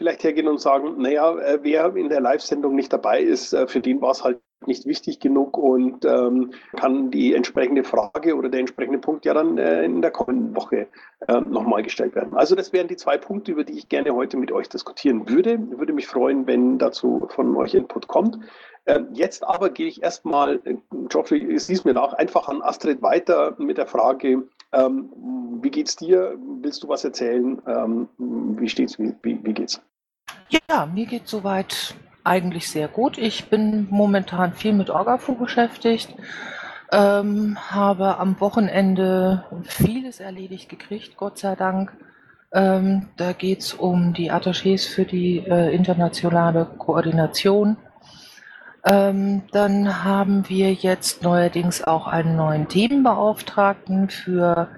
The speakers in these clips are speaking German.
vielleicht hergehen und sagen, naja, äh, wer in der Live-Sendung nicht dabei ist, äh, für den war es halt nicht wichtig genug und ähm, kann die entsprechende Frage oder der entsprechende Punkt ja dann äh, in der kommenden Woche äh, nochmal gestellt werden. Also das wären die zwei Punkte, über die ich gerne heute mit euch diskutieren würde. Würde mich freuen, wenn dazu von euch Input kommt. Ähm, jetzt aber gehe ich erstmal, äh, Geoffrey, siehst mir nach, einfach an Astrid weiter mit der Frage, ähm, wie geht's dir? Willst du was erzählen? Ähm, wie steht's? Wie, wie, wie geht's? Ja, mir geht soweit eigentlich sehr gut. Ich bin momentan viel mit Orgafu beschäftigt, ähm, habe am Wochenende vieles erledigt gekriegt, Gott sei Dank. Ähm, da geht es um die Attachés für die äh, internationale Koordination. Ähm, dann haben wir jetzt neuerdings auch einen neuen Themenbeauftragten für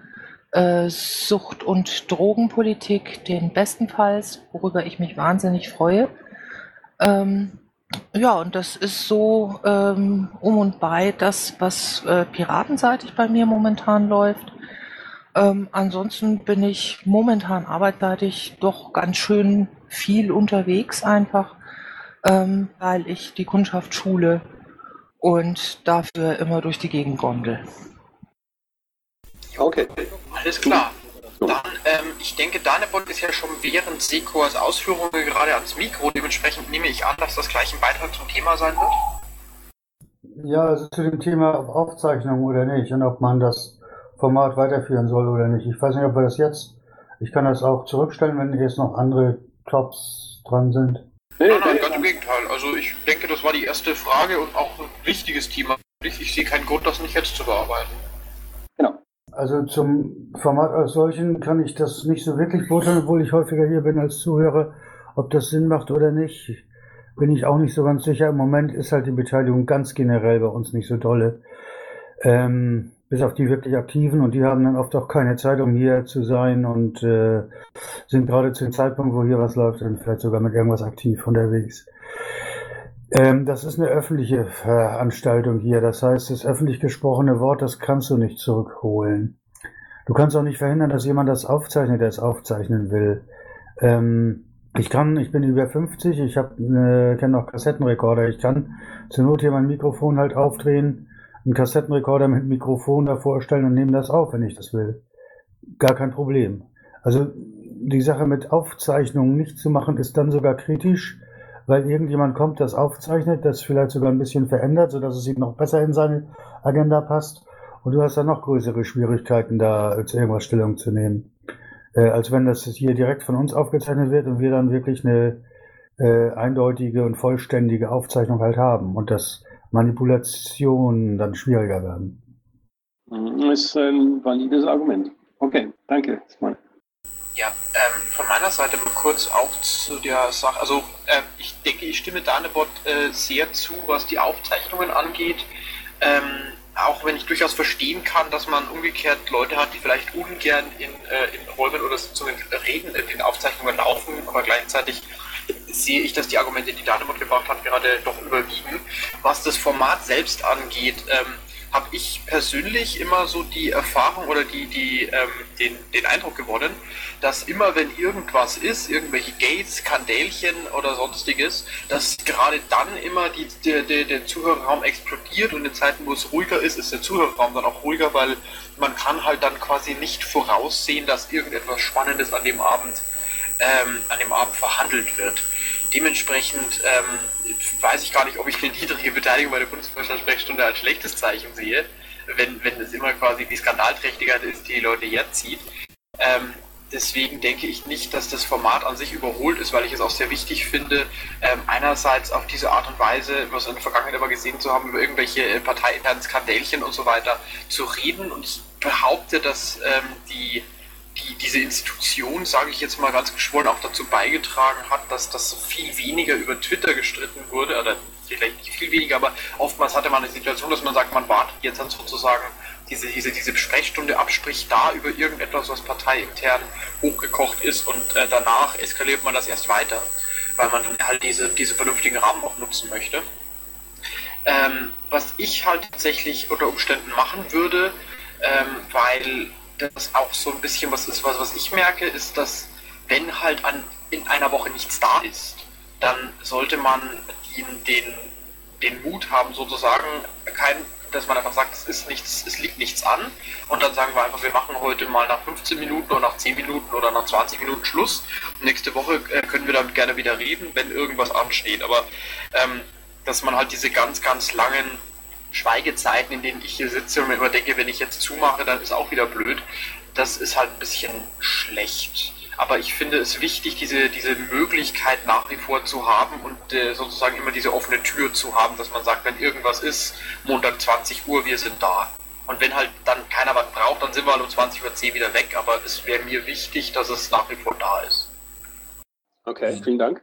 äh, Sucht- und Drogenpolitik, den bestenfalls, worüber ich mich wahnsinnig freue. Ähm, ja, und das ist so ähm, um und bei das, was äh, piratenseitig bei mir momentan läuft. Ähm, ansonsten bin ich momentan arbeitsseitig doch ganz schön viel unterwegs einfach, ähm, weil ich die Kundschaft schule und dafür immer durch die Gegend gondel. Okay, alles klar. Dann, ähm, ich denke, Danebot ist ja schon während Sekors Ausführungen gerade ans Mikro. Dementsprechend nehme ich an, dass das gleich ein Beitrag zum Thema sein wird. Ja, also zu dem Thema Aufzeichnung oder nicht und ob man das Format weiterführen soll oder nicht. Ich weiß nicht, ob wir das jetzt. Ich kann das auch zurückstellen, wenn jetzt noch andere Tops dran sind. Nein, nein, ganz im Gegenteil. Also ich denke, das war die erste Frage und auch ein wichtiges Thema. Ich sehe keinen Grund, das nicht jetzt zu bearbeiten. Also zum Format als solchen kann ich das nicht so wirklich beurteilen, obwohl ich häufiger hier bin als Zuhörer. Ob das Sinn macht oder nicht, bin ich auch nicht so ganz sicher. Im Moment ist halt die Beteiligung ganz generell bei uns nicht so dolle. Ähm, bis auf die wirklich Aktiven und die haben dann oft auch keine Zeit, um hier zu sein und äh, sind gerade zu dem Zeitpunkt, wo hier was läuft, dann vielleicht sogar mit irgendwas aktiv unterwegs. Ähm, das ist eine öffentliche Veranstaltung hier. Das heißt, das öffentlich gesprochene Wort, das kannst du nicht zurückholen. Du kannst auch nicht verhindern, dass jemand das aufzeichnet, der es aufzeichnen will. Ähm, ich kann, ich bin über 50, ich habe, äh, kenne noch Kassettenrekorder. Ich kann zur Not hier mein Mikrofon halt aufdrehen, einen Kassettenrekorder mit Mikrofon davor stellen und nehme das auf, wenn ich das will. Gar kein Problem. Also die Sache mit Aufzeichnungen nicht zu machen, ist dann sogar kritisch, weil irgendjemand kommt, das aufzeichnet, das vielleicht sogar ein bisschen verändert, sodass es ihm noch besser in seine Agenda passt. Und du hast dann noch größere Schwierigkeiten, da zu irgendwas Stellung zu nehmen. Äh, als wenn das hier direkt von uns aufgezeichnet wird und wir dann wirklich eine äh, eindeutige und vollständige Aufzeichnung halt haben und dass Manipulationen dann schwieriger werden. Das ist ein valides Argument. Okay, danke. Ja, ähm, von meiner Seite mal kurz auch zu der Sache. Also äh, ich denke, ich stimme Danebot äh, sehr zu, was die Aufzeichnungen angeht. Ähm, auch wenn ich durchaus verstehen kann, dass man umgekehrt Leute hat, die vielleicht ungern in, äh, in Räumen oder Sitzungen reden, in den Aufzeichnungen laufen, aber gleichzeitig sehe ich, dass die Argumente, die Danebot gebracht hat, gerade doch überwiegen. Was das Format selbst angeht, ähm, habe ich persönlich immer so die Erfahrung oder die, die, ähm, den, den Eindruck gewonnen, dass immer wenn irgendwas ist, irgendwelche Gates, Skandälchen oder sonstiges, dass gerade dann immer die, der, der, der Zuhörerraum explodiert und in Zeiten, wo es ruhiger ist, ist der Zuhörerraum dann auch ruhiger, weil man kann halt dann quasi nicht voraussehen, dass irgendetwas Spannendes an dem Abend, ähm, an dem Abend verhandelt wird. Dementsprechend ähm, weiß ich gar nicht, ob ich eine niedrige Beteiligung bei der Bundesvorstandssprechstunde als schlechtes Zeichen sehe, wenn, wenn es immer quasi die Skandalträchtigkeit ist, die die Leute herzieht. Ähm, deswegen denke ich nicht, dass das Format an sich überholt ist, weil ich es auch sehr wichtig finde, ähm, einerseits auf diese Art und Weise, was wir in der Vergangenheit immer gesehen zu haben, über irgendwelche äh, parteiinternen Skandälchen und so weiter zu reden. Und ich behaupte, dass ähm, die die, diese Institution, sage ich jetzt mal ganz geschworen, auch dazu beigetragen hat, dass das viel weniger über Twitter gestritten wurde, oder vielleicht nicht viel weniger, aber oftmals hatte man eine Situation, dass man sagt, man wartet jetzt dann sozusagen diese, diese, diese Sprechstunde ab, spricht da über irgendetwas, was parteiintern hochgekocht ist und äh, danach eskaliert man das erst weiter, weil man halt diese, diese vernünftigen Rahmen auch nutzen möchte. Ähm, was ich halt tatsächlich unter Umständen machen würde, ähm, weil das auch so ein bisschen was ist, was, was ich merke, ist, dass wenn halt an in einer Woche nichts da ist, dann sollte man den, den, den Mut haben, sozusagen kein dass man einfach sagt, es ist nichts, es liegt nichts an und dann sagen wir einfach, wir machen heute mal nach 15 Minuten oder nach 10 Minuten oder nach 20 Minuten Schluss. Nächste Woche äh, können wir damit gerne wieder reden, wenn irgendwas ansteht. Aber ähm, dass man halt diese ganz, ganz langen Schweigezeiten, in denen ich hier sitze und mir immer denke, wenn ich jetzt zumache, dann ist auch wieder blöd, das ist halt ein bisschen schlecht. Aber ich finde es wichtig, diese, diese Möglichkeit nach wie vor zu haben und äh, sozusagen immer diese offene Tür zu haben, dass man sagt, wenn irgendwas ist, Montag 20 Uhr, wir sind da. Und wenn halt dann keiner was braucht, dann sind wir halt um 20.10 Uhr wieder weg. Aber es wäre mir wichtig, dass es nach wie vor da ist. Okay, vielen Dank.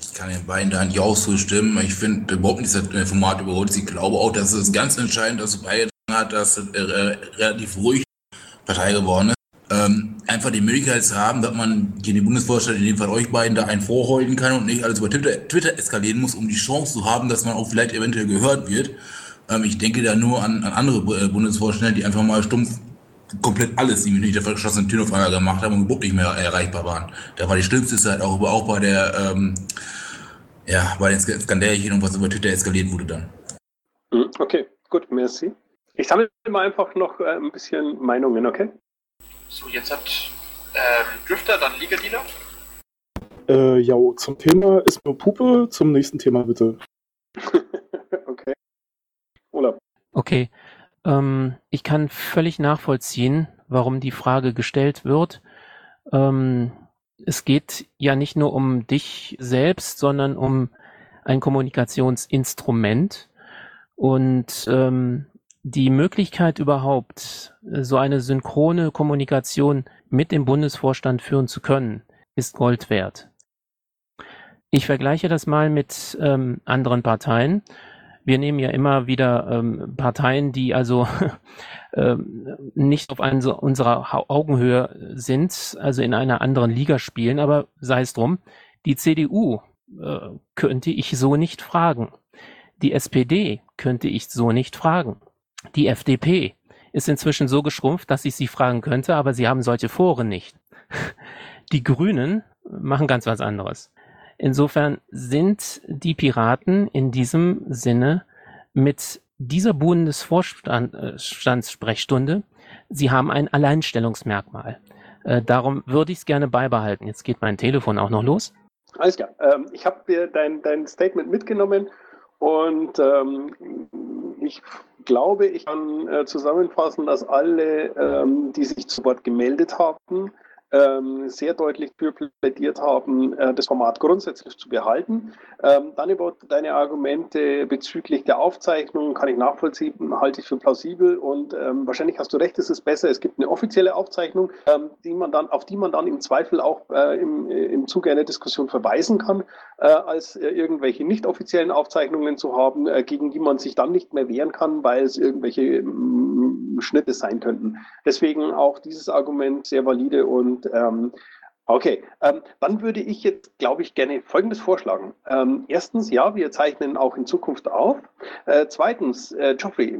Ich kann den beiden da nicht auch zustimmen. Ich finde überhaupt nicht das Format überholt. Ich glaube auch, dass es ganz entscheidend dazu beigetragen hat, dass es äh, relativ ruhig Partei geworden ist ähm, einfach die Möglichkeit zu haben, dass man hier den Bundesvorstand, in dem Fall euch beiden, da einen vorholen kann und nicht alles über Twitter, Twitter eskalieren muss, um die Chance zu haben, dass man auch vielleicht eventuell gehört wird. Ähm, ich denke da nur an, an andere äh, Bundesvorstände, die einfach mal stumpf komplett alles, die mit der verschlossenen Tür auf einmal gemacht haben und überhaupt nicht mehr erreichbar waren. Da war die schlimmste Zeit auch, aber auch bei der, ähm, ja, bei den Skandälchen und was über Twitter eskaliert wurde dann. Hm, okay, gut, merci. Ich sammle mal einfach noch äh, ein bisschen Meinungen, okay? So, jetzt hat ähm, Drifter, dann Liga Dealer. Äh, ja, zum Thema ist nur Puppe, zum nächsten Thema bitte. okay. Urlaub. Okay. Ähm, ich kann völlig nachvollziehen, warum die Frage gestellt wird. Ähm, es geht ja nicht nur um dich selbst, sondern um ein Kommunikationsinstrument. Und ähm, die Möglichkeit überhaupt, äh, so eine synchrone Kommunikation mit dem Bundesvorstand führen zu können, ist Gold wert. Ich vergleiche das mal mit ähm, anderen Parteien. Wir nehmen ja immer wieder ähm, Parteien, die also ähm, nicht auf ein, unserer Augenhöhe sind, also in einer anderen Liga spielen, aber sei es drum. Die CDU äh, könnte ich so nicht fragen. Die SPD könnte ich so nicht fragen. Die FDP ist inzwischen so geschrumpft, dass ich sie fragen könnte, aber sie haben solche Foren nicht. Die Grünen machen ganz was anderes. Insofern sind die Piraten in diesem Sinne mit dieser Bundesvorstandssprechstunde, sie haben ein Alleinstellungsmerkmal. Äh, darum würde ich es gerne beibehalten. Jetzt geht mein Telefon auch noch los. Alles klar. Ähm, ich habe dein, dein Statement mitgenommen und ähm, ich glaube, ich kann äh, zusammenfassen, dass alle, ähm, die sich zu Wort gemeldet haben, ähm, sehr deutlich für plädiert haben, äh, das Format grundsätzlich zu behalten. Ähm, dann über deine Argumente bezüglich der Aufzeichnung kann ich nachvollziehen, halte ich für plausibel und ähm, wahrscheinlich hast du recht, es ist besser, es gibt eine offizielle Aufzeichnung, ähm, die man dann, auf die man dann im Zweifel auch äh, im, im Zuge einer Diskussion verweisen kann, äh, als äh, irgendwelche nicht offiziellen Aufzeichnungen zu haben, äh, gegen die man sich dann nicht mehr wehren kann, weil es irgendwelche mm, Schnitte sein könnten. Deswegen auch dieses Argument sehr valide und und ähm, okay, ähm, dann würde ich jetzt, glaube ich, gerne Folgendes vorschlagen. Ähm, erstens, ja, wir zeichnen auch in Zukunft auf. Äh, zweitens, äh, Geoffrey,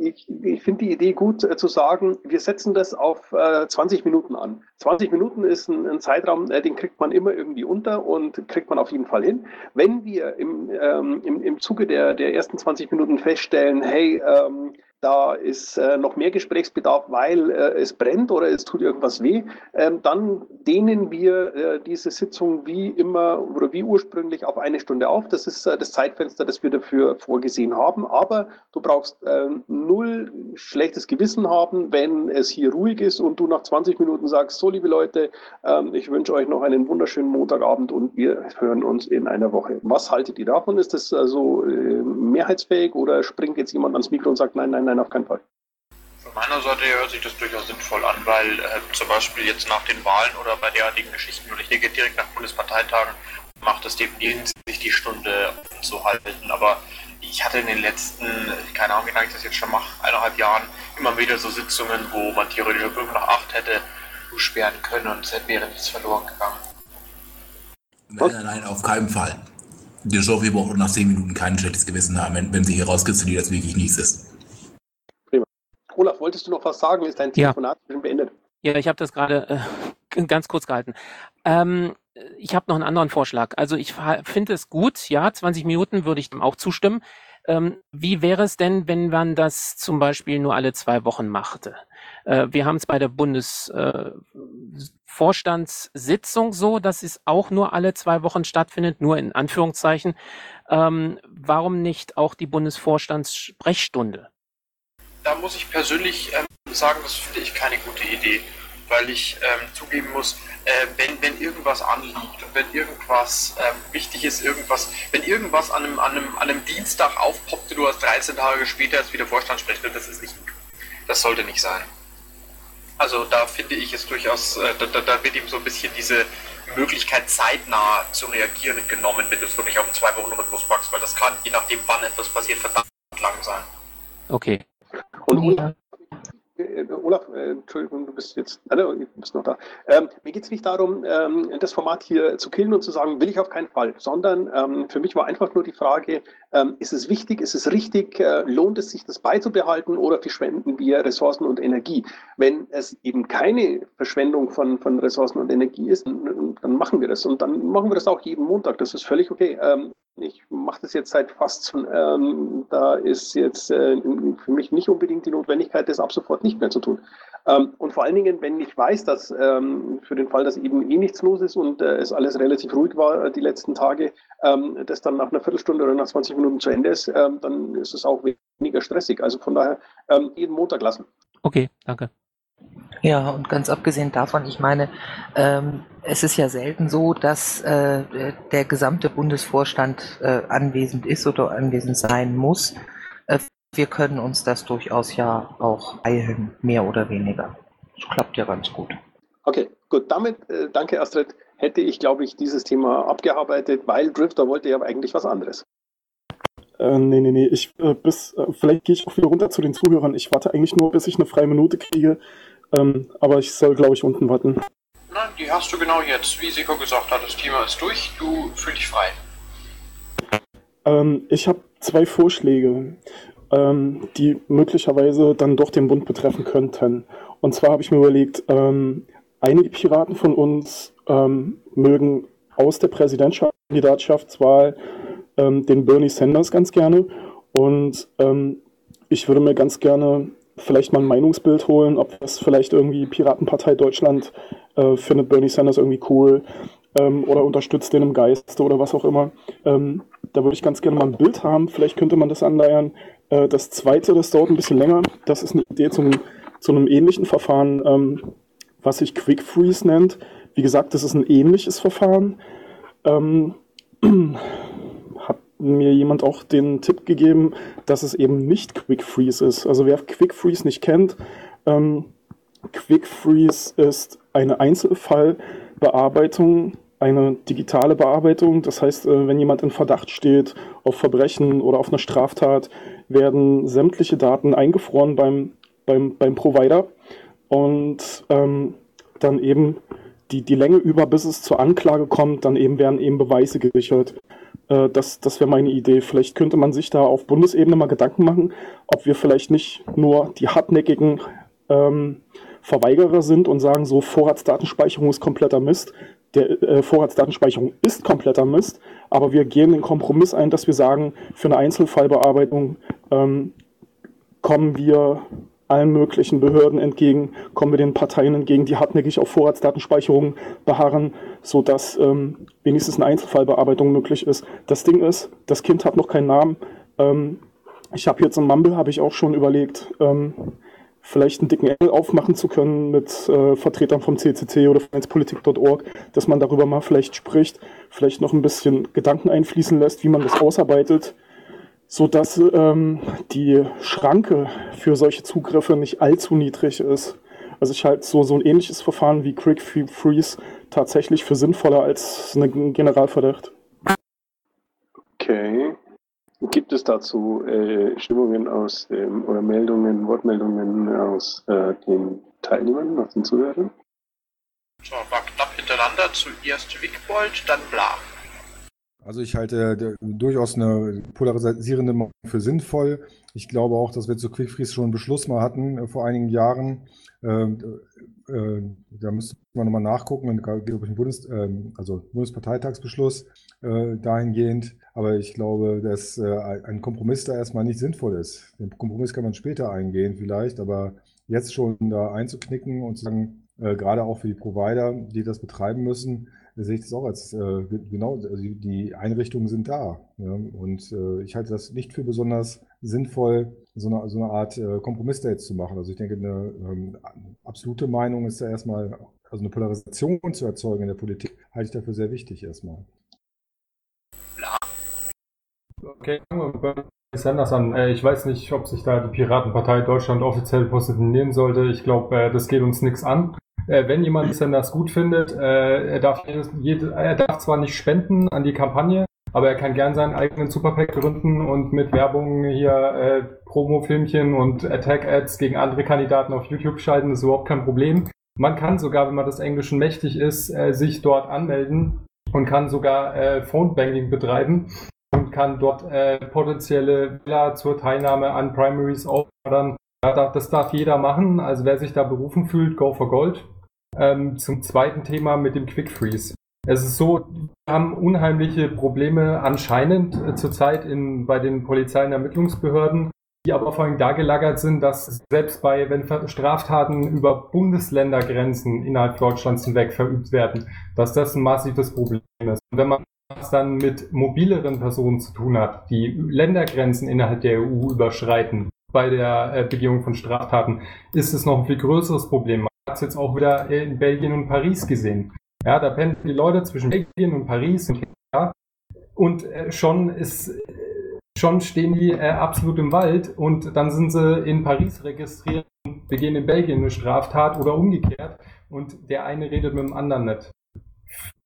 ich, ich finde die Idee gut äh, zu sagen, wir setzen das auf äh, 20 Minuten an. 20 Minuten ist ein, ein Zeitraum, äh, den kriegt man immer irgendwie unter und kriegt man auf jeden Fall hin. Wenn wir im, ähm, im, im Zuge der, der ersten 20 Minuten feststellen, hey, ähm, da ist äh, noch mehr Gesprächsbedarf, weil äh, es brennt oder es tut irgendwas weh, ähm, dann dehnen wir äh, diese Sitzung wie immer oder wie ursprünglich auf eine Stunde auf. Das ist äh, das Zeitfenster, das wir dafür vorgesehen haben. Aber du brauchst äh, null schlechtes Gewissen haben, wenn es hier ruhig ist und du nach 20 Minuten sagst, so liebe Leute, ähm, ich wünsche euch noch einen wunderschönen Montagabend und wir hören uns in einer Woche. Was haltet ihr davon? Ist das also mehrheitsfähig oder springt jetzt jemand ans Mikro und sagt, nein, nein, nein, auf keinen Fall. Von meiner Seite hört sich das durchaus sinnvoll an, weil äh, zum Beispiel jetzt nach den Wahlen oder bei derartigen Geschichten, oder ich denke direkt nach Bundesparteitagen, macht es definitiv sich die Stunde zu halten. Aber ich hatte in den letzten, keine Ahnung, wie lange ich das jetzt schon mache, eineinhalb Jahren, immer wieder so Sitzungen, wo man theoretisch um fünf nach acht hätte sperren können und es wäre nichts verloren gegangen. Nein, nein, nein, auf keinen Fall. Die Joffrey braucht nach zehn Minuten kein schlechtes Gewissen haben, wenn, wenn sie hier rauskritzelt, dass wirklich nichts ist. Olaf, wolltest du noch was sagen? Ist dein Telefonat ja. beendet? Ja, ich habe das gerade äh, ganz kurz gehalten. Ähm, ich habe noch einen anderen Vorschlag. Also ich finde es gut, ja, 20 Minuten würde ich dem auch zustimmen. Ähm, wie wäre es denn, wenn man das zum Beispiel nur alle zwei Wochen machte? Äh, wir haben es bei der Bundesvorstandssitzung äh, so, dass es auch nur alle zwei Wochen stattfindet, nur in Anführungszeichen. Ähm, warum nicht auch die Bundesvorstandssprechstunde? Da muss ich persönlich ähm, sagen, das finde ich keine gute Idee weil ich ähm, zugeben muss, äh, wenn, wenn irgendwas anliegt und wenn irgendwas ähm, wichtig ist, irgendwas, wenn irgendwas an einem, an, einem, an einem Dienstag aufpoppt, du hast 13 Tage später jetzt wieder Vorstand das ist nicht, das sollte nicht sein. Also da finde ich es durchaus, äh, da, da, wird ihm so ein bisschen diese Möglichkeit zeitnah zu reagieren genommen, wenn du es wirklich auf einen zwei Wochen Rhythmus packst, weil das kann, je nachdem wann etwas passiert, verdammt lang sein. Okay. Und äh, Olaf, äh, Entschuldigung, du bist jetzt, also, du bist noch da. Ähm, mir geht es nicht darum, ähm, das Format hier zu killen und zu sagen, will ich auf keinen Fall, sondern ähm, für mich war einfach nur die Frage, ähm, ist es wichtig, ist es richtig, äh, lohnt es sich, das beizubehalten oder verschwenden wir Ressourcen und Energie? Wenn es eben keine Verschwendung von, von Ressourcen und Energie ist, dann, machen wir das und dann machen wir das auch jeden Montag. Das ist völlig okay. Ähm, ich mache das jetzt seit fast, ähm, da ist jetzt äh, für mich nicht unbedingt die Notwendigkeit, das ab sofort nicht mehr zu tun. Ähm, und vor allen Dingen, wenn ich weiß, dass ähm, für den Fall, dass eben eh nichts los ist und äh, es alles relativ ruhig war äh, die letzten Tage, ähm, das dann nach einer Viertelstunde oder nach 20 Minuten zu Ende ist, ähm, dann ist es auch weniger stressig. Also von daher ähm, jeden Montag lassen. Okay, danke. Ja, und ganz abgesehen davon, ich meine, ähm, es ist ja selten so, dass äh, der gesamte Bundesvorstand äh, anwesend ist oder anwesend sein muss. Wir können uns das durchaus ja auch eilen, mehr oder weniger. Das klappt ja ganz gut. Okay, gut. Damit, äh, danke Astrid, hätte ich, glaube ich, dieses Thema abgearbeitet, weil Drifter wollte ja eigentlich was anderes. Äh, nee, nee, nee. Ich, äh, bis, äh, vielleicht gehe ich auch wieder runter zu den Zuhörern. Ich warte eigentlich nur, bis ich eine freie Minute kriege. Ähm, aber ich soll, glaube ich, unten warten. Nein, die hast du genau jetzt. Wie Siko gesagt hat, das Thema ist durch. Du fühlst dich frei. Ähm, ich habe zwei Vorschläge, ähm, die möglicherweise dann doch den Bund betreffen könnten. Und zwar habe ich mir überlegt, ähm, einige Piraten von uns ähm, mögen aus der Präsidentschaftskandidatschaftswahl ähm, den Bernie Sanders ganz gerne. Und ähm, ich würde mir ganz gerne vielleicht mal ein Meinungsbild holen, ob das vielleicht irgendwie Piratenpartei Deutschland äh, findet Bernie Sanders irgendwie cool ähm, oder unterstützt den im Geiste oder was auch immer. Ähm, da würde ich ganz gerne mal ein Bild haben. Vielleicht könnte man das anleiern. Äh, das zweite, das dauert ein bisschen länger. Das ist eine Idee zum, zu einem ähnlichen Verfahren, ähm, was sich Quick Freeze nennt. Wie gesagt, das ist ein ähnliches Verfahren. Ähm, mir jemand auch den Tipp gegeben, dass es eben nicht Quick Freeze ist. Also wer Quick Freeze nicht kennt, ähm, Quick Freeze ist eine Einzelfallbearbeitung, eine digitale Bearbeitung. Das heißt, äh, wenn jemand in Verdacht steht auf Verbrechen oder auf eine Straftat, werden sämtliche Daten eingefroren beim, beim, beim Provider und ähm, dann eben die, die Länge über, bis es zur Anklage kommt, dann eben werden eben Beweise gesichert. Äh, das das wäre meine Idee. Vielleicht könnte man sich da auf Bundesebene mal Gedanken machen, ob wir vielleicht nicht nur die hartnäckigen ähm, Verweigerer sind und sagen, so Vorratsdatenspeicherung ist kompletter Mist. Der äh, Vorratsdatenspeicherung ist kompletter Mist, aber wir gehen den Kompromiss ein, dass wir sagen, für eine Einzelfallbearbeitung ähm, kommen wir allen möglichen Behörden entgegen, kommen wir den Parteien entgegen, die hartnäckig auf Vorratsdatenspeicherung beharren, sodass ähm, wenigstens eine Einzelfallbearbeitung möglich ist. Das Ding ist, das Kind hat noch keinen Namen. Ähm, ich habe jetzt im Mumble, habe ich auch schon überlegt, ähm, vielleicht einen dicken Engel aufmachen zu können mit äh, Vertretern vom CCC oder von Netzpolitik.org, dass man darüber mal vielleicht spricht, vielleicht noch ein bisschen Gedanken einfließen lässt, wie man das ausarbeitet, so dass ähm, die Schranke für solche Zugriffe nicht allzu niedrig ist. Also ich halte so, so ein ähnliches Verfahren wie Quick Freeze tatsächlich für sinnvoller als ein Generalverdacht. Okay. Gibt es dazu äh, Stimmungen aus dem, oder Meldungen, Wortmeldungen aus äh, den Teilnehmern, aus den Zuhörern? So, war knapp hintereinander. Zuerst Wickbold, dann Bla. Also ich halte durchaus eine polarisierende Meinung für sinnvoll. Ich glaube auch, dass wir zu Quickfreeze schon einen Beschluss mal hatten äh, vor einigen Jahren. Äh, äh, da müsste man nochmal nachgucken, glaube ich, ein Bundes, äh, also Bundesparteitagsbeschluss äh, dahingehend. Aber ich glaube, dass äh, ein Kompromiss da erstmal nicht sinnvoll ist. Den Kompromiss kann man später eingehen vielleicht, aber jetzt schon da einzuknicken und zu sagen, gerade auch für die Provider, die das betreiben müssen, sehe ich das auch als äh, genau, also die Einrichtungen sind da. Ja, und äh, ich halte das nicht für besonders sinnvoll, so eine, so eine Art äh, Kompromiss da jetzt zu machen. Also ich denke, eine ähm, absolute Meinung ist ja erstmal, also eine Polarisation zu erzeugen in der Politik, halte ich dafür sehr wichtig erstmal. Okay, Sanders an. Äh, ich weiß nicht, ob sich da die Piratenpartei Deutschland offiziell positionieren sollte. Ich glaube, äh, das geht uns nichts an. Äh, wenn jemand Sanders gut findet, er, darf jede, er darf zwar nicht spenden an die Kampagne, aber er kann gern seinen eigenen Superpack gründen und mit Werbung hier äh, Promo-Filmchen und Attack-Ads gegen andere Kandidaten auf YouTube schalten, das ist überhaupt kein Problem. Man kann sogar, wenn man des Englischen mächtig ist, äh, sich dort anmelden und kann sogar äh, Phone-Banking betreiben und kann dort äh, potenzielle Wähler zur Teilnahme an Primaries auffordern. Das darf jeder machen. Also wer sich da berufen fühlt, go for gold. Ähm, zum zweiten Thema mit dem Quick Freeze. Es ist so, wir haben unheimliche Probleme anscheinend äh, zurzeit in, bei den Polizei- und Ermittlungsbehörden, die aber vor allem da gelagert sind, dass selbst bei, wenn Straftaten über Bundesländergrenzen innerhalb Deutschlands hinweg verübt werden, dass das ein massives Problem ist. Und wenn man es dann mit mobileren Personen zu tun hat, die Ländergrenzen innerhalb der EU überschreiten. Bei der äh, Begehung von Straftaten, ist es noch ein viel größeres Problem. Hat es jetzt auch wieder in Belgien und Paris gesehen. Ja, da pendeln die Leute zwischen Belgien und Paris und, ja, und äh, schon ist schon stehen die äh, absolut im Wald. Und dann sind sie in Paris registriert und begehen in Belgien eine Straftat oder umgekehrt. Und der eine redet mit dem anderen nicht.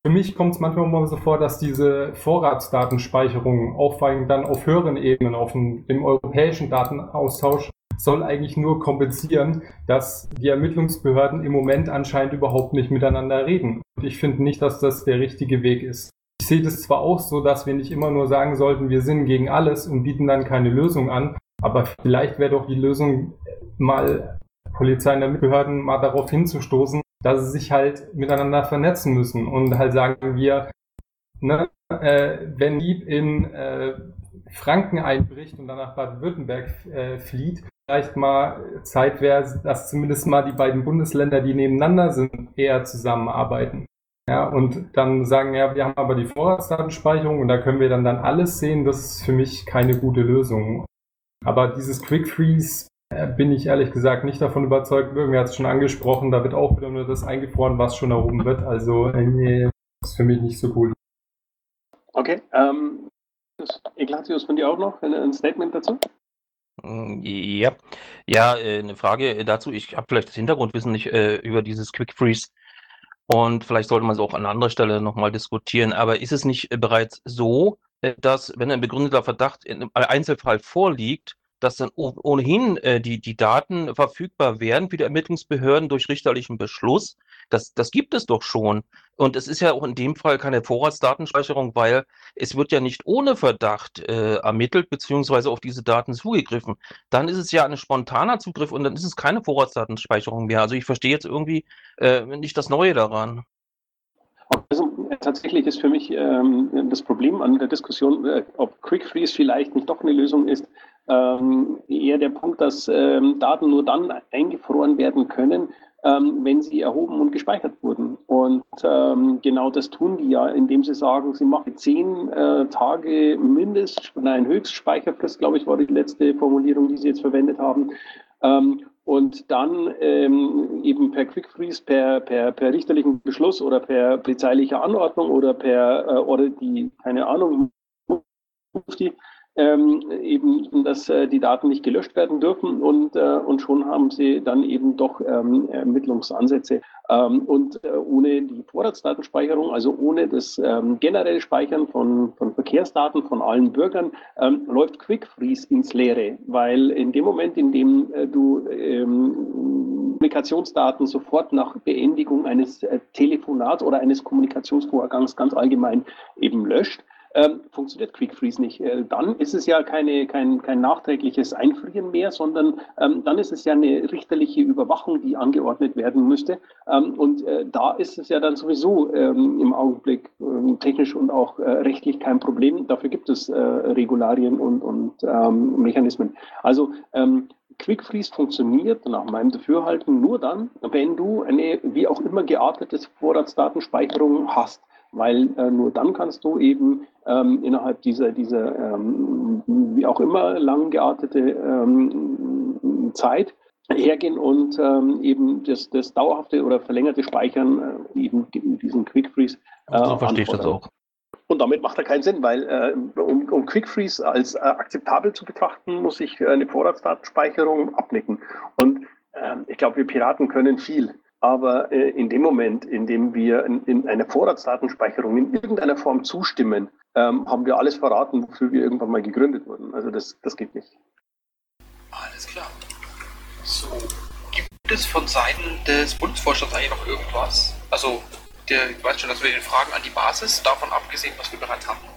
Für mich kommt es manchmal mal so vor, dass diese Vorratsdatenspeicherung auch vor allem dann auf höheren Ebenen, auf dem, dem europäischen Datenaustausch soll eigentlich nur kompensieren, dass die Ermittlungsbehörden im Moment anscheinend überhaupt nicht miteinander reden. Und ich finde nicht, dass das der richtige Weg ist. Ich sehe das zwar auch so, dass wir nicht immer nur sagen sollten, wir sind gegen alles und bieten dann keine Lösung an, aber vielleicht wäre doch die Lösung mal Polizei und Ermittlungsbehörden mal darauf hinzustoßen, dass sie sich halt miteinander vernetzen müssen und halt sagen wir, ne, äh, wenn Lieb in äh, Franken einbricht und dann nach Baden-Württemberg äh, flieht, vielleicht mal Zeit wäre, dass zumindest mal die beiden Bundesländer, die nebeneinander sind, eher zusammenarbeiten. Ja, und dann sagen, ja, wir haben aber die Vorratsdatenspeicherung und da können wir dann, dann alles sehen. Das ist für mich keine gute Lösung. Aber dieses Quick Freeze bin ich ehrlich gesagt nicht davon überzeugt. Irgendwer hat es schon angesprochen, da wird auch wieder nur das eingefroren, was schon erhoben wird. Also, äh, nee, ist für mich nicht so cool. Okay, ähm, Ignatius, von dir auch noch ein Statement dazu? Hm, ja, ja, äh, 'ne Frage, dazu. Ich habe vielleicht das Hintergrundwissen nicht, äh, über dieses Quick Freeze und vielleicht sollte man es auch an anderer Stelle noch mal diskutieren. Aber ist es nicht, äh, bereits so, äh, dass, wenn ein begründeter Verdacht 'nem Einzelfall vorliegt, dass dann ohnehin äh, die, die Daten verfügbar werden für die Ermittlungsbehörden durch richterlichen Beschluss. Das, das gibt es doch schon. Und es ist ja auch in dem Fall keine Vorratsdatenspeicherung, weil es wird ja nicht ohne Verdacht äh, ermittelt beziehungsweise auf diese Daten zugegriffen. Dann ist es ja ein spontaner Zugriff und dann ist es keine Vorratsdatenspeicherung mehr. Also ich verstehe jetzt irgendwie äh, nicht das Neue daran. Also tatsächlich ist für mich ähm, das Problem an der Diskussion, äh, ob Quick Freeze vielleicht nicht doch eine Lösung ist, ähm, eher der Punkt, dass ähm, Daten nur dann eingefroren werden können, ähm, wenn sie erhoben und gespeichert wurden. Und ähm, genau das tun die ja, indem sie sagen, sie machen zehn äh, Tage Mindest, nein, Höchstspeicherfrist, glaube ich, war die letzte Formulierung, die sie jetzt verwendet haben. Ähm, und dann ähm, eben per Quick Freeze, per, per, per richterlichen Beschluss oder per polizeilicher Anordnung oder per äh, oder die, keine Ahnung, die ähm, eben, dass äh, die Daten nicht gelöscht werden dürfen und, äh, und schon haben sie dann eben doch ähm, Ermittlungsansätze. Ähm, und äh, ohne die Vorratsdatenspeicherung, also ohne das ähm, generelle Speichern von, von Verkehrsdaten von allen Bürgern, ähm, läuft Quick Freeze ins Leere, weil in dem Moment, in dem äh, du ähm, Kommunikationsdaten sofort nach Beendigung eines äh, Telefonats oder eines Kommunikationsvorgangs ganz allgemein eben löscht, ähm, funktioniert Quick Freeze nicht. Äh, dann ist es ja keine, kein, kein nachträgliches Einfrieren mehr, sondern ähm, dann ist es ja eine richterliche Überwachung, die angeordnet werden müsste. Ähm, und äh, da ist es ja dann sowieso ähm, im Augenblick ähm, technisch und auch äh, rechtlich kein Problem. Dafür gibt es äh, Regularien und, und ähm, Mechanismen. Also Quick Freeze funktioniert nach meinem Dafürhalten nur dann, wenn du eine wie auch immer geartete Vorratsdatenspeicherung hast weil äh, nur dann kannst du eben ähm, innerhalb dieser, dieser ähm, wie auch immer lang geartete ähm, Zeit hergehen und ähm, eben das, das dauerhafte oder verlängerte Speichern äh, eben diesen Quick Freeze. Äh, so verstehe ich das auch. Und damit macht er keinen Sinn, weil äh, um, um Quick Freeze als äh, akzeptabel zu betrachten, muss ich eine Vorratsdatenspeicherung abnicken. Und äh, ich glaube, wir Piraten können viel. Aber äh, in dem Moment, in dem wir in, in einer Vorratsdatenspeicherung in irgendeiner Form zustimmen, ähm, haben wir alles verraten, wofür wir irgendwann mal gegründet wurden. Also das, das geht nicht. Alles klar. So, gibt es von Seiten des Bundesvorstands eigentlich noch irgendwas? Also, der, ich weiß schon, dass wir den Fragen an die Basis, davon abgesehen, was wir bereits hatten.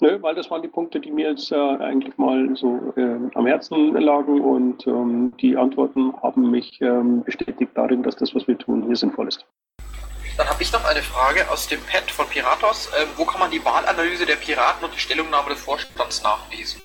Nö, weil das waren die Punkte, die mir jetzt äh, eigentlich mal so äh, am Herzen lagen und ähm, die Antworten haben mich ähm, bestätigt darin, dass das, was wir tun, hier sinnvoll ist. Dann habe ich noch eine Frage aus dem Pad von Piratos. Ähm, wo kann man die Wahlanalyse der Piraten und die Stellungnahme des Vorstands nachlesen?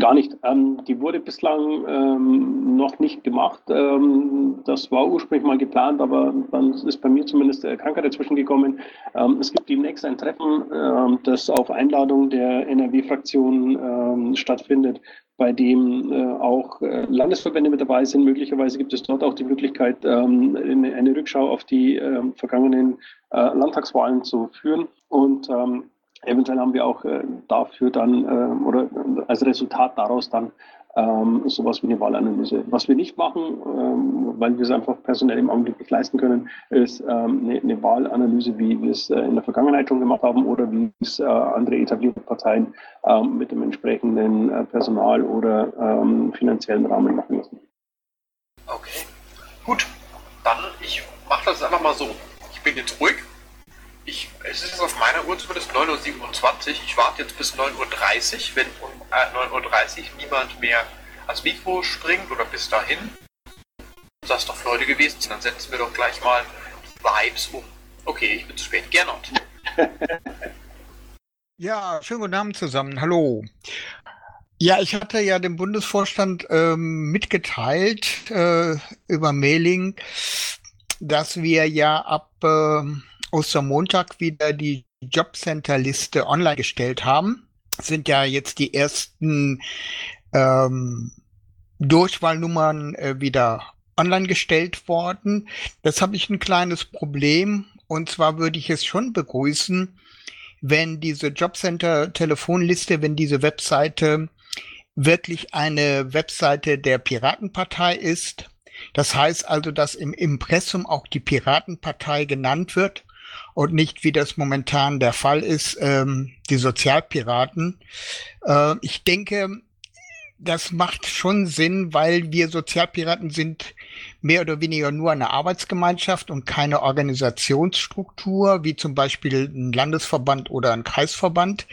Gar nicht. Ähm, die wurde bislang ähm, noch nicht gemacht. Ähm, das war ursprünglich mal geplant, aber dann ist bei mir zumindest der Krankheit dazwischen gekommen. Ähm, es gibt demnächst ein Treffen, ähm, das auf Einladung der NRW-Fraktion ähm, stattfindet, bei dem äh, auch äh, Landesverbände mit dabei sind. Möglicherweise gibt es dort auch die Möglichkeit, eine, eine, Rückschau auf die vergangenen äh, Landtagswahlen zu führen. Und Eventuell haben wir auch äh, dafür dann äh, oder als Resultat daraus dann ähm, sowas wie eine Wahlanalyse. Was wir nicht machen, ähm, weil wir es einfach personell im Augenblick nicht leisten können, ist ähm, eine, eine, Wahlanalyse, wie wir es äh, in der Vergangenheit schon gemacht haben oder wie es äh, andere etablierte Parteien ähm, mit dem entsprechenden äh, Personal oder ähm, finanziellen Rahmen machen müssen. Okay, gut. Dann ich mache das einfach mal so. Ich bin jetzt ruhig ich, es ist auf meiner Uhr zumindest 9.27 Uhr. Ich warte jetzt bis 9.30 Uhr. Wenn um äh, 9.30 Uhr niemand mehr ans Mikro springt oder bis dahin, das ist doch Freude gewesen, dann setzen wir doch gleich mal Vibes um. Okay, ich bin zu spät. Gernot. ja, schönen guten Abend zusammen. Hallo. Ja, ich hatte ja dem Bundesvorstand ähm, mitgeteilt äh, über Mailing, dass wir ja ab äh, Ostermontag wieder die Jobcenter-Liste online gestellt haben. Sind ja jetzt die ersten ähm, Durchwahlnummern äh, wieder online gestellt worden. Das habe ich ein kleines Problem. Und zwar würde ich es schon begrüßen, wenn diese Jobcenter-Telefonliste, wenn diese Webseite wirklich eine Webseite der Piratenpartei ist. Das heißt also, dass im Impressum auch die Piratenpartei genannt wird und nicht, wie das momentan der Fall ist, ähm, die Sozialpiraten. Äh, ich denke, das macht schon Sinn, weil wir Sozialpiraten sind mehr oder weniger nur eine Arbeitsgemeinschaft und keine Organisationsstruktur, wie zum Beispiel ein Landesverband oder ein Kreisverband.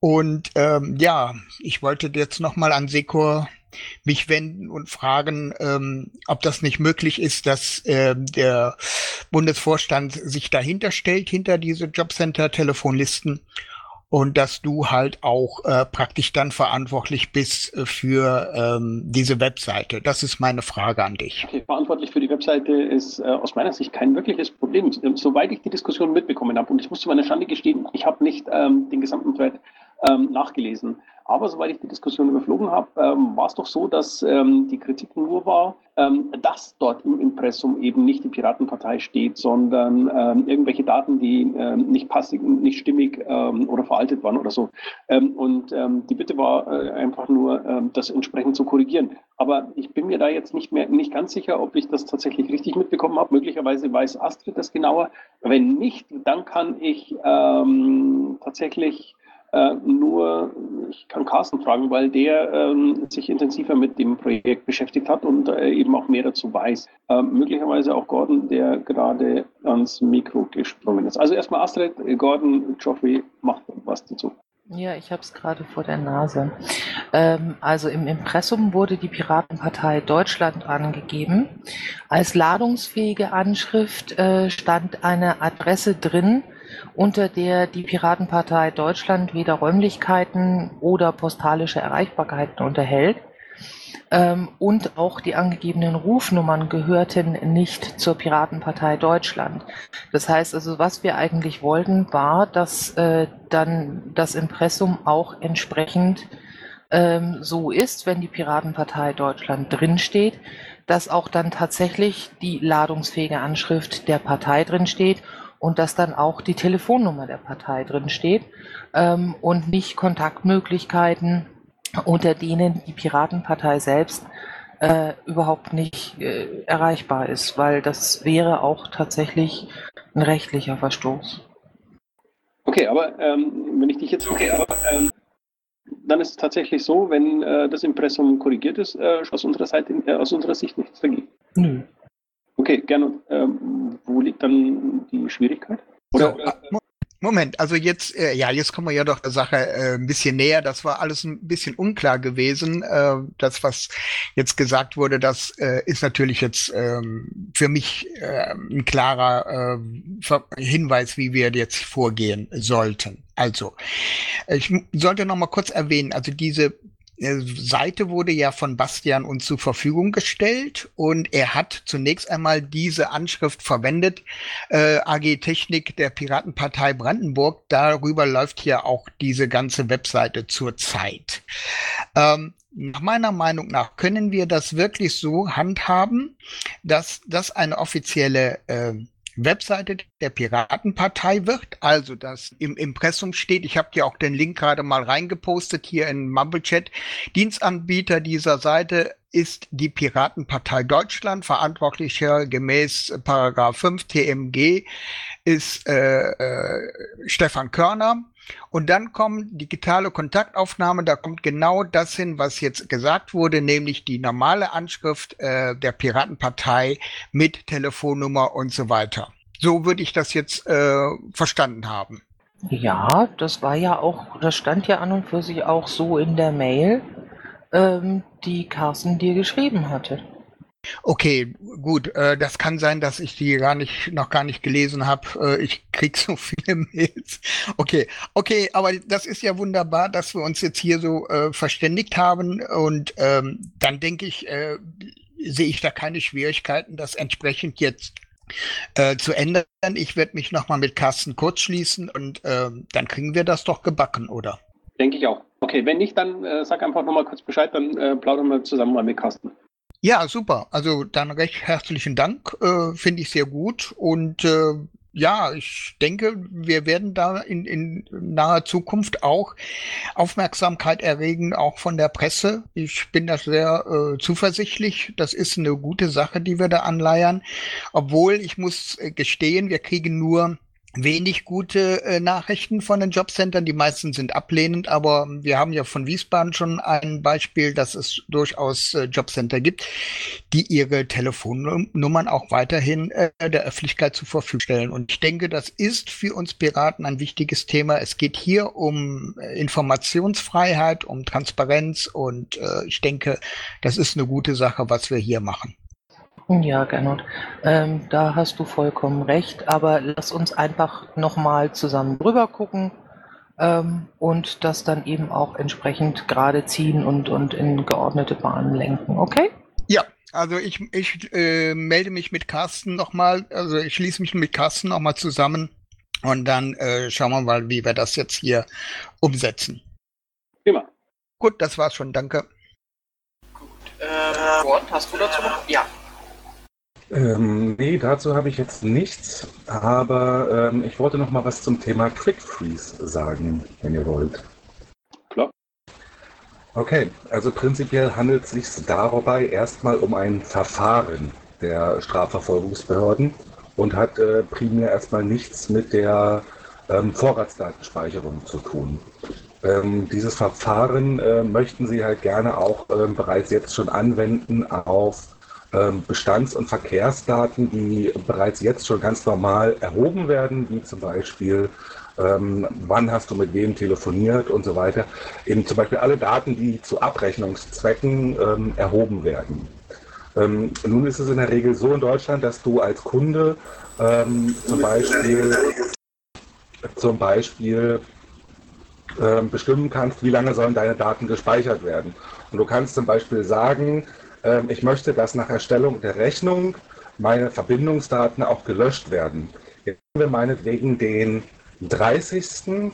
Und ähm, ja, ich wollte jetzt nochmal an Sekor mich wenden und fragen, ähm, ob das nicht möglich ist, dass äh, der Bundesvorstand sich dahinter stellt, hinter diese Jobcenter-Telefonlisten und dass du halt auch äh, praktisch dann verantwortlich bist für ähm, diese Webseite. Das ist meine Frage an dich. Okay, verantwortlich für die Webseite ist äh, aus meiner Sicht kein wirkliches Problem. Soweit ich die Diskussion mitbekommen habe, und ich muss zu meiner Schande gestehen, ich habe nicht ähm, den gesamten Thread ähm, nachgelesen. Aber soweit ich die Diskussion überflogen habe, ähm, war es doch so, dass ähm, die Kritik nur war, ähm, dass dort im Impressum eben nicht die Piratenpartei steht, sondern ähm, irgendwelche Daten, die ähm, nicht passig, nicht stimmig oder veraltet waren oder so. und die Bitte war äh, einfach nur, das entsprechend zu korrigieren. Aber ich bin mir da jetzt nicht mehr nicht ganz sicher, ob ich das tatsächlich richtig mitbekommen habe. Möglicherweise weiß Astrid das genauer. Wenn nicht, dann kann ich tatsächlich Äh, nur, ich kann Carsten fragen, weil der ähm, sich intensiver mit dem Projekt beschäftigt hat und äh, eben auch mehr dazu weiß. Äh, möglicherweise auch Gordon, der gerade ans Mikro gesprungen ist. Also erstmal Astrid, Gordon, Geoffrey, macht was dazu. Ja, ich habe es gerade vor der Nase. Ähm, also im Impressum wurde die Piratenpartei Deutschland angegeben. Als ladungsfähige Anschrift äh, stand eine Adresse drin, unter der die Piratenpartei Deutschland weder Räumlichkeiten oder postalische Erreichbarkeiten unterhält. Ähm, und auch die angegebenen Rufnummern gehörten nicht zur Piratenpartei Deutschland. Das heißt also, was wir eigentlich wollten, war, dass äh, dann das Impressum auch entsprechend ähm, so ist, wenn die Piratenpartei Deutschland drinsteht, dass auch dann tatsächlich die ladungsfähige Anschrift der Partei drinsteht und dass dann auch die Telefonnummer der Partei drinsteht ähm, und nicht Kontaktmöglichkeiten unter denen die Piratenpartei selbst äh, überhaupt nicht äh, erreichbar ist, weil das wäre auch tatsächlich ein rechtlicher Verstoß. Okay, aber ähm, wenn ich dich jetzt okay, aber ähm, dann ist es tatsächlich so, wenn äh, das Impressum korrigiert ist, äh, aus unserer Seite, äh, aus unserer Sicht nichts dagegen. Nö. Okay, gerne. Ähm, wo liegt dann die Schwierigkeit? Oder, so, Moment, also jetzt, äh, ja, jetzt kommen wir ja doch der Sache äh, ein bisschen näher. Das war alles ein bisschen unklar gewesen. Äh, das, was jetzt gesagt wurde, das äh, ist natürlich jetzt ähm, für mich äh, ein klarer äh, Hinweis, wie wir jetzt vorgehen sollten. Also, ich sollte noch mal kurz erwähnen, also diese äh, Seite wurde ja von Bastian uns zur Verfügung gestellt und er hat zunächst einmal diese Anschrift verwendet, äh, AG Technik der Piratenpartei Brandenburg. Darüber läuft hier auch diese ganze Webseite zurzeit. Ähm, nach meiner Meinung nach können wir das wirklich so handhaben, dass das eine offizielle äh, Webseite der Piratenpartei wird, also das im Impressum steht, ich habe dir auch den Link gerade mal reingepostet hier in MumbleChat, Dienstanbieter dieser Seite ist die Piratenpartei Deutschland, verantwortlicher gemäß Paragraph 5 TMG ist äh, äh, Stefan Körner. Und dann kommt digitale Kontaktaufnahme, da kommt genau das hin, was jetzt gesagt wurde, nämlich die normale Anschrift äh, der Piratenpartei mit Telefonnummer und so weiter. So würde ich das jetzt äh, verstanden haben. Ja, das war ja auch, das stand ja an und für sich auch so in der Mail, ähm, die Carsten dir geschrieben hatte. Okay, gut. Äh, das kann sein, dass ich die gar nicht, noch gar nicht gelesen habe. Äh, ich krieg so viele Mails. Okay, okay, aber das ist ja wunderbar, dass wir uns jetzt hier so äh, verständigt haben. Und ähm, dann denke ich, äh, sehe ich da keine Schwierigkeiten, das entsprechend jetzt äh, zu ändern. Ich werde mich nochmal mit Carsten kurz schließen und äh, dann kriegen wir das doch gebacken, oder? Denke ich auch. Okay, wenn nicht, dann äh, sag einfach nochmal kurz Bescheid, dann äh, plaudern wir zusammen mal mit Carsten. Ja, super. Also dann recht herzlichen Dank, äh, finde ich sehr gut. Und äh, ja, ich denke, wir werden da in, in naher Zukunft auch Aufmerksamkeit erregen, auch von der Presse. Ich bin da sehr äh, zuversichtlich. Das ist eine gute Sache, die wir da anleiern. Obwohl, ich muss äh, gestehen, wir kriegen nur wenig gute äh, Nachrichten von den Jobcentern. Die meisten sind ablehnend, aber wir haben ja von Wiesbaden schon ein Beispiel, dass es durchaus äh, Jobcenter gibt, die ihre Telefonnummern auch weiterhin äh, der Öffentlichkeit zur Verfügung stellen. Und ich denke, das ist für uns Piraten ein wichtiges Thema. Es geht hier um äh, Informationsfreiheit, um Transparenz und äh, ich denke, das ist eine gute Sache, was wir hier machen. Ja, Gernot, ähm, da hast du vollkommen recht, aber lass uns einfach nochmal zusammen drüber gucken ähm, und das dann eben auch entsprechend gerade ziehen und, und in geordnete Bahnen lenken, okay? Ja, also ich, ich äh, melde mich mit Carsten nochmal, also ich schließe mich mit Carsten nochmal zusammen und dann äh, schauen wir mal, wie wir das jetzt hier umsetzen. Immer. Gut, das war's schon, danke. Gut, äh, Gordon, hast du dazu noch? Ja. Ähm, nee, dazu habe ich jetzt nichts, aber ähm, ich wollte noch mal was zum Thema Quick Freeze sagen, wenn ihr wollt. Klar. Okay, also prinzipiell handelt es sich dabei erstmal um ein Verfahren der Strafverfolgungsbehörden und hat äh, primär erstmal nichts mit der ähm, Vorratsdatenspeicherung zu tun. Ähm, dieses Verfahren äh, möchten Sie halt gerne auch ähm, bereits jetzt schon anwenden auf Bestands- und Verkehrsdaten, die bereits jetzt schon ganz normal erhoben werden, wie zum Beispiel ähm, wann hast du mit wem telefoniert und so weiter. Eben zum Beispiel alle Daten, die zu Abrechnungszwecken ähm, erhoben werden. Ähm, nun ist es in der Regel so in Deutschland, dass du als Kunde ähm, zum Beispiel, zum Beispiel ähm, bestimmen kannst, wie lange sollen deine Daten gespeichert werden. Und du kannst zum Beispiel sagen, ähm, ich möchte, dass nach Erstellung der Rechnung meine Verbindungsdaten auch gelöscht werden. Jetzt haben wir meinetwegen den 30.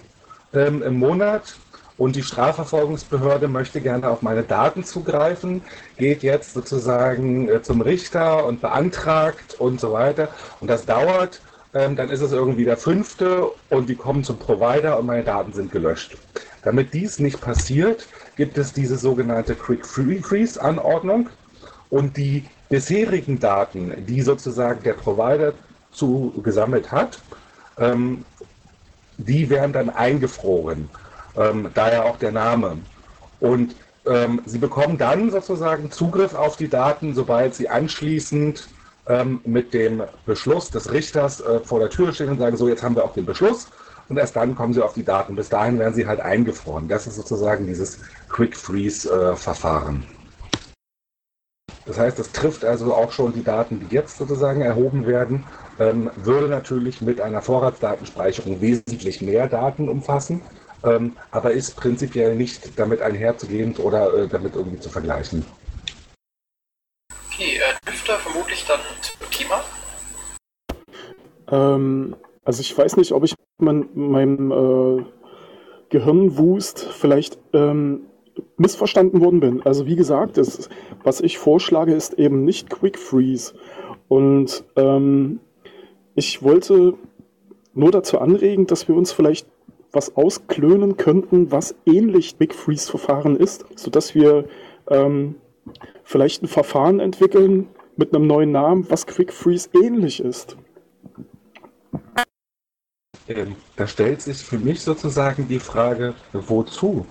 Ähm, im Monat und die Strafverfolgungsbehörde möchte gerne auf meine Daten zugreifen, geht jetzt sozusagen äh, zum Richter und beantragt und so weiter. Und das dauert, ähm, dann ist es irgendwie der fünfte und die kommen zum Provider und meine Daten sind gelöscht. Damit dies nicht passiert, gibt es diese sogenannte Quick Freeze Anordnung und die bisherigen Daten, die sozusagen der Provider zu gesammelt hat, ähm, die werden dann eingefroren. Ähm, daher auch der Name. Und ähm, Sie bekommen dann sozusagen Zugriff auf die Daten, sobald Sie anschließend ähm, mit dem Beschluss des Richters äh, vor der Tür stehen und sagen, so jetzt haben wir auch den Beschluss und erst dann kommen Sie auf die Daten. Bis dahin werden sie halt eingefroren. Das ist sozusagen dieses Quick Freeze-Verfahren. Äh, das heißt, es trifft also auch schon die Daten, die jetzt sozusagen erhoben werden, ähm, würde natürlich mit einer Vorratsdatenspeicherung wesentlich mehr Daten umfassen, ähm, aber ist prinzipiell nicht damit einherzugehend oder äh, damit irgendwie zu vergleichen. Okay, äh, Lüfter vermutlich dann zum Thema. Ähm, also ich weiß nicht, ob ich mein, meinem äh, Gehirnwust vielleicht ähm, missverstanden worden bin. Also wie gesagt, das, was ich vorschlage, ist eben nicht Quick Freeze. Und ähm, ich wollte nur dazu anregen, dass wir uns vielleicht was ausklönen könnten, was ähnlich Quick Freeze Verfahren ist, sodass wir ähm, vielleicht ein Verfahren entwickeln mit einem neuen Namen, was Quick Freeze ähnlich ist. Ähm, da stellt sich für mich sozusagen die Frage, wozu?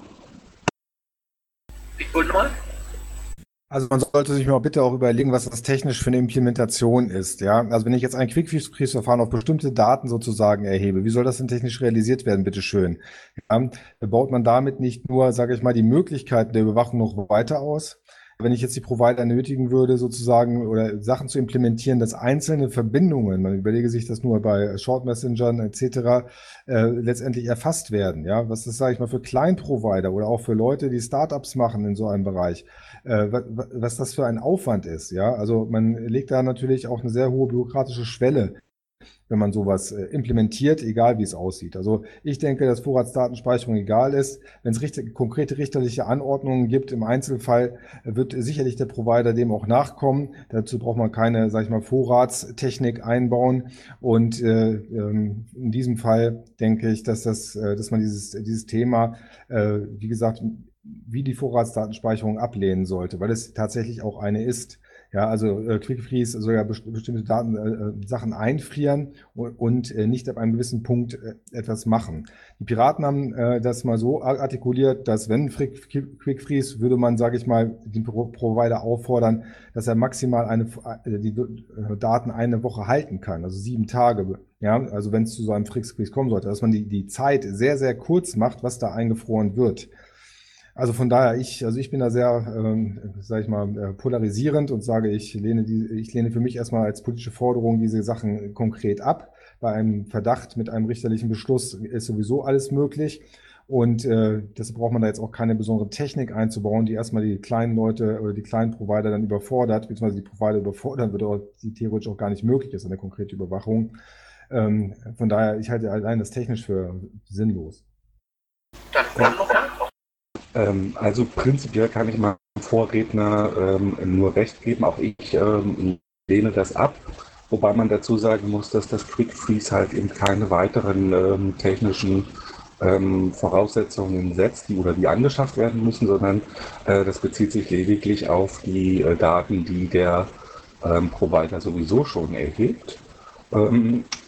Also man sollte sich mal bitte auch überlegen, was das technisch für eine Implementation ist. Ja, also wenn ich jetzt ein Quick-Freeze-Verfahren auf bestimmte Daten sozusagen erhebe, wie soll das denn technisch realisiert werden, bitteschön? Ja, baut man damit nicht nur, sage ich mal, die Möglichkeiten der Überwachung noch weiter aus? Wenn ich jetzt die Provider nötigen würde, sozusagen oder Sachen zu implementieren, dass einzelne Verbindungen, man überlege sich das nur bei Short Messengern etc., äh, letztendlich erfasst werden. Ja, was das sage ich mal für Kleinprovider oder auch für Leute, die Startups machen in so einem Bereich, äh, was, was das für ein Aufwand ist. Ja, also man legt da natürlich auch eine sehr hohe bürokratische Schwelle wenn man sowas äh, implementiert, egal wie es aussieht. Also ich denke, dass Vorratsdatenspeicherung egal ist. Wenn es richtig, konkrete richterliche Anordnungen gibt, im Einzelfall wird sicherlich der Provider dem auch nachkommen. Dazu braucht man keine, sag ich mal, Vorratstechnik einbauen. Und äh, ähm, in diesem Fall denke ich, dass das, äh, dass man dieses, dieses Thema, äh, wie gesagt, wie die Vorratsdatenspeicherung ablehnen sollte, weil es tatsächlich auch eine ist. Ja, also äh, QuickFreeze soll ja best bestimmte Daten, äh, äh, Sachen einfrieren und, und äh, nicht ab einem gewissen Punkt äh, etwas machen. Die Piraten haben äh, das mal so artikuliert, dass wenn QuickFreeze würde man, sage ich mal, den Pro Provider auffordern, dass er maximal eine, äh, die äh, Daten eine Woche halten kann, also sieben Tage. Ja, also wenn es zu so einem Freeze kommen sollte, dass man die, die Zeit sehr, sehr kurz macht, was da eingefroren wird. Also von daher, ich, also ich bin da sehr, ähm, sage ich mal, äh, polarisierend und sage, ich lehne die, ich lehne für mich erstmal als politische Forderung diese Sachen konkret ab. Bei einem Verdacht mit einem richterlichen Beschluss ist sowieso alles möglich. Und äh, deshalb braucht man da jetzt auch keine besondere Technik einzubauen, die erstmal die kleinen Leute oder die kleinen Provider dann überfordert, beziehungsweise die Provider überfordern würde, oder die theoretisch auch gar nicht möglich ist, eine konkrete Überwachung. Ähm, von daher, ich halte allein das technisch für sinnlos. Dann kommt noch ähm, also prinzipiell kann ich meinem Vorredner ähm, nur recht geben. Auch ich ähm, lehne das ab. Wobei man dazu sagen muss, dass das Quick Freeze halt eben keine weiteren ähm, technischen ähm, Voraussetzungen setzt, die oder die angeschafft werden müssen, sondern äh, das bezieht sich lediglich auf die äh, Daten, die der ähm, Provider sowieso schon erhebt.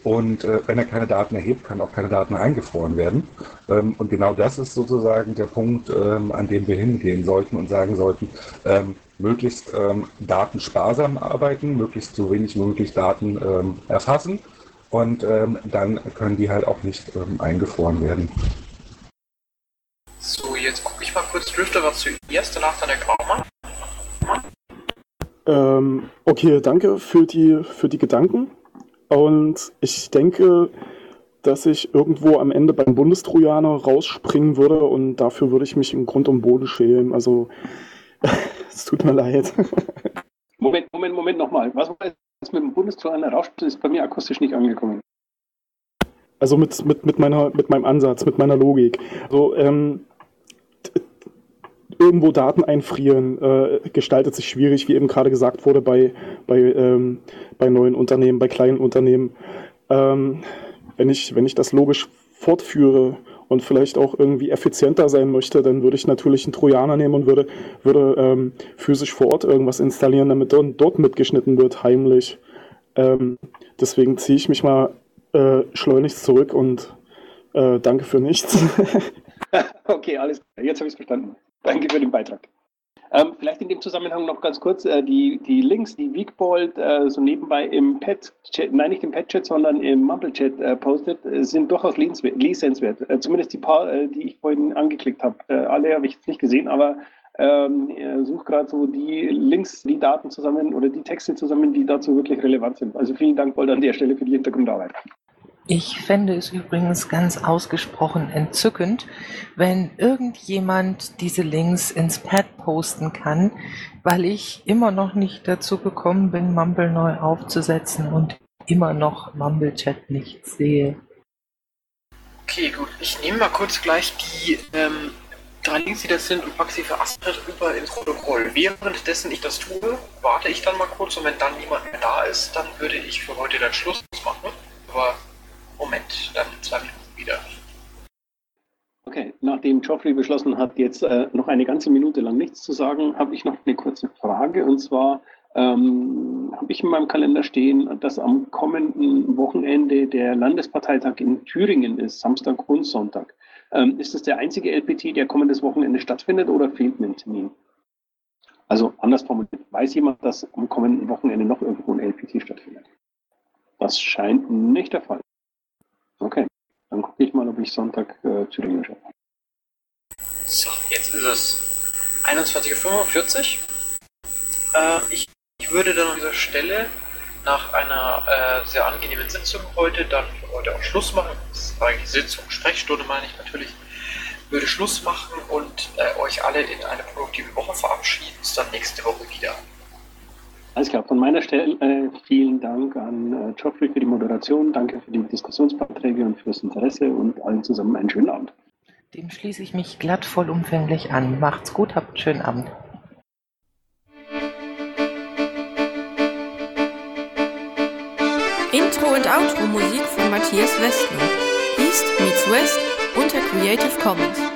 Und äh, wenn er keine Daten erhebt, kann auch keine Daten eingefroren werden. Ähm, und genau das ist sozusagen der Punkt, ähm, an dem wir hingehen sollten und sagen sollten, ähm, möglichst ähm, datensparsam arbeiten, möglichst so wenig möglich Daten ähm, erfassen und ähm, dann können die halt auch nicht ähm, eingefroren werden. So, jetzt gucke ich mal kurz. Drifter war zuerst, danach dann der Graumann. Ähm, okay, danke für die, für die Gedanken. Und ich denke, dass ich irgendwo am Ende beim Bundestrojaner rausspringen würde und dafür würde ich mich im Grund und Boden schälen. Also, es tut mir leid. Moment, Moment, Moment nochmal. Was war jetzt mit dem Bundestrojaner rausspringen? Ist bei mir akustisch nicht angekommen. Also mit, mit, mit, meiner, mit meinem Ansatz, mit meiner Logik. Also, ähm, irgendwo Daten einfrieren äh, gestaltet sich schwierig, wie eben gerade gesagt wurde, bei, bei, ähm, bei neuen Unternehmen, bei kleinen Unternehmen. Ähm, wenn, ich, wenn ich das logisch fortführe und vielleicht auch irgendwie effizienter sein möchte, dann würde ich natürlich einen Trojaner nehmen und würde, würde ähm, physisch vor Ort irgendwas installieren, damit dort, dort mitgeschnitten wird, heimlich. Ähm, deswegen ziehe ich mich mal äh, schleunigst zurück und äh, danke für nichts. okay, alles klar. Jetzt habe ich es verstanden. Danke für den Beitrag. Ähm, vielleicht in dem Zusammenhang noch ganz kurz äh, die, die Links, die Weekbold äh, so nebenbei im Pet-Chat, nein, nicht im Pet-Chat, sondern im Mumble-Chat äh, postet, äh, sind durchaus lesenswert. Äh, zumindest die paar, äh, die ich vorhin angeklickt habe. alle habe ich jetzt nicht gesehen, aber ähm, suche gerade so die Links, die Daten zusammen oder die Texte zusammen, die dazu wirklich relevant sind. Also vielen Dank, Bold, an der Stelle für die Hintergrundarbeit. Ich fände es übrigens ganz ausgesprochen entzückend, wenn irgendjemand diese Links ins Pad posten kann, weil ich immer noch nicht dazu gekommen bin, Mumble neu aufzusetzen und immer noch Mumble Chat nicht sehe. Okay, gut. Ich nehme mal kurz gleich die ähm, drei Links, die das sind, und packe sie für Astrid rüber ins Protokoll. Währenddessen ich das tue, warte ich dann mal kurz und wenn dann niemand mehr da ist, dann würde ich für heute dann Schluss machen. Aber Moment, dann zwei Minuten wieder. Okay, nachdem Geoffrey beschlossen hat, jetzt äh, noch eine ganze Minute lang nichts zu sagen, habe ich noch eine kurze Frage. Und zwar ähm, habe ich in meinem Kalender stehen, dass am kommenden Wochenende der Landesparteitag in Thüringen ist, Samstag und Sonntag. Ähm, ist das der einzige LPT, der kommendes Wochenende stattfindet oder fehlt mir ein Termin? Also anders formuliert, weiß jemand, dass am kommenden Wochenende noch irgendwo ein LPT stattfindet? Das scheint nicht der Fall. Okay, dann gucke ich mal, ob ich Sonntag äh, Thüringen schaffe. So, jetzt ist es 21.45 Uhr. Äh, ich, ich, würde dann an dieser Stelle nach einer äh, sehr angenehmen Sitzung heute dann für heute auch Schluss machen. Das ist eigentlich Sitzung, Sprechstunde meine ich natürlich. Würde Schluss machen und äh, euch alle in eine produktive Woche verabschieden. Bis dann nächste Woche wieder. Alles klar, von meiner Stelle äh, vielen Dank an äh, Geoffrey für die Moderation, danke für die Diskussionsbeiträge und fürs Interesse und allen zusammen einen schönen Abend. Dem schließe ich mich glatt vollumfänglich an. Macht's gut, habt einen schönen Abend. Intro und Outro Musik von Matthias Westner. East meets West unter Creative Commons.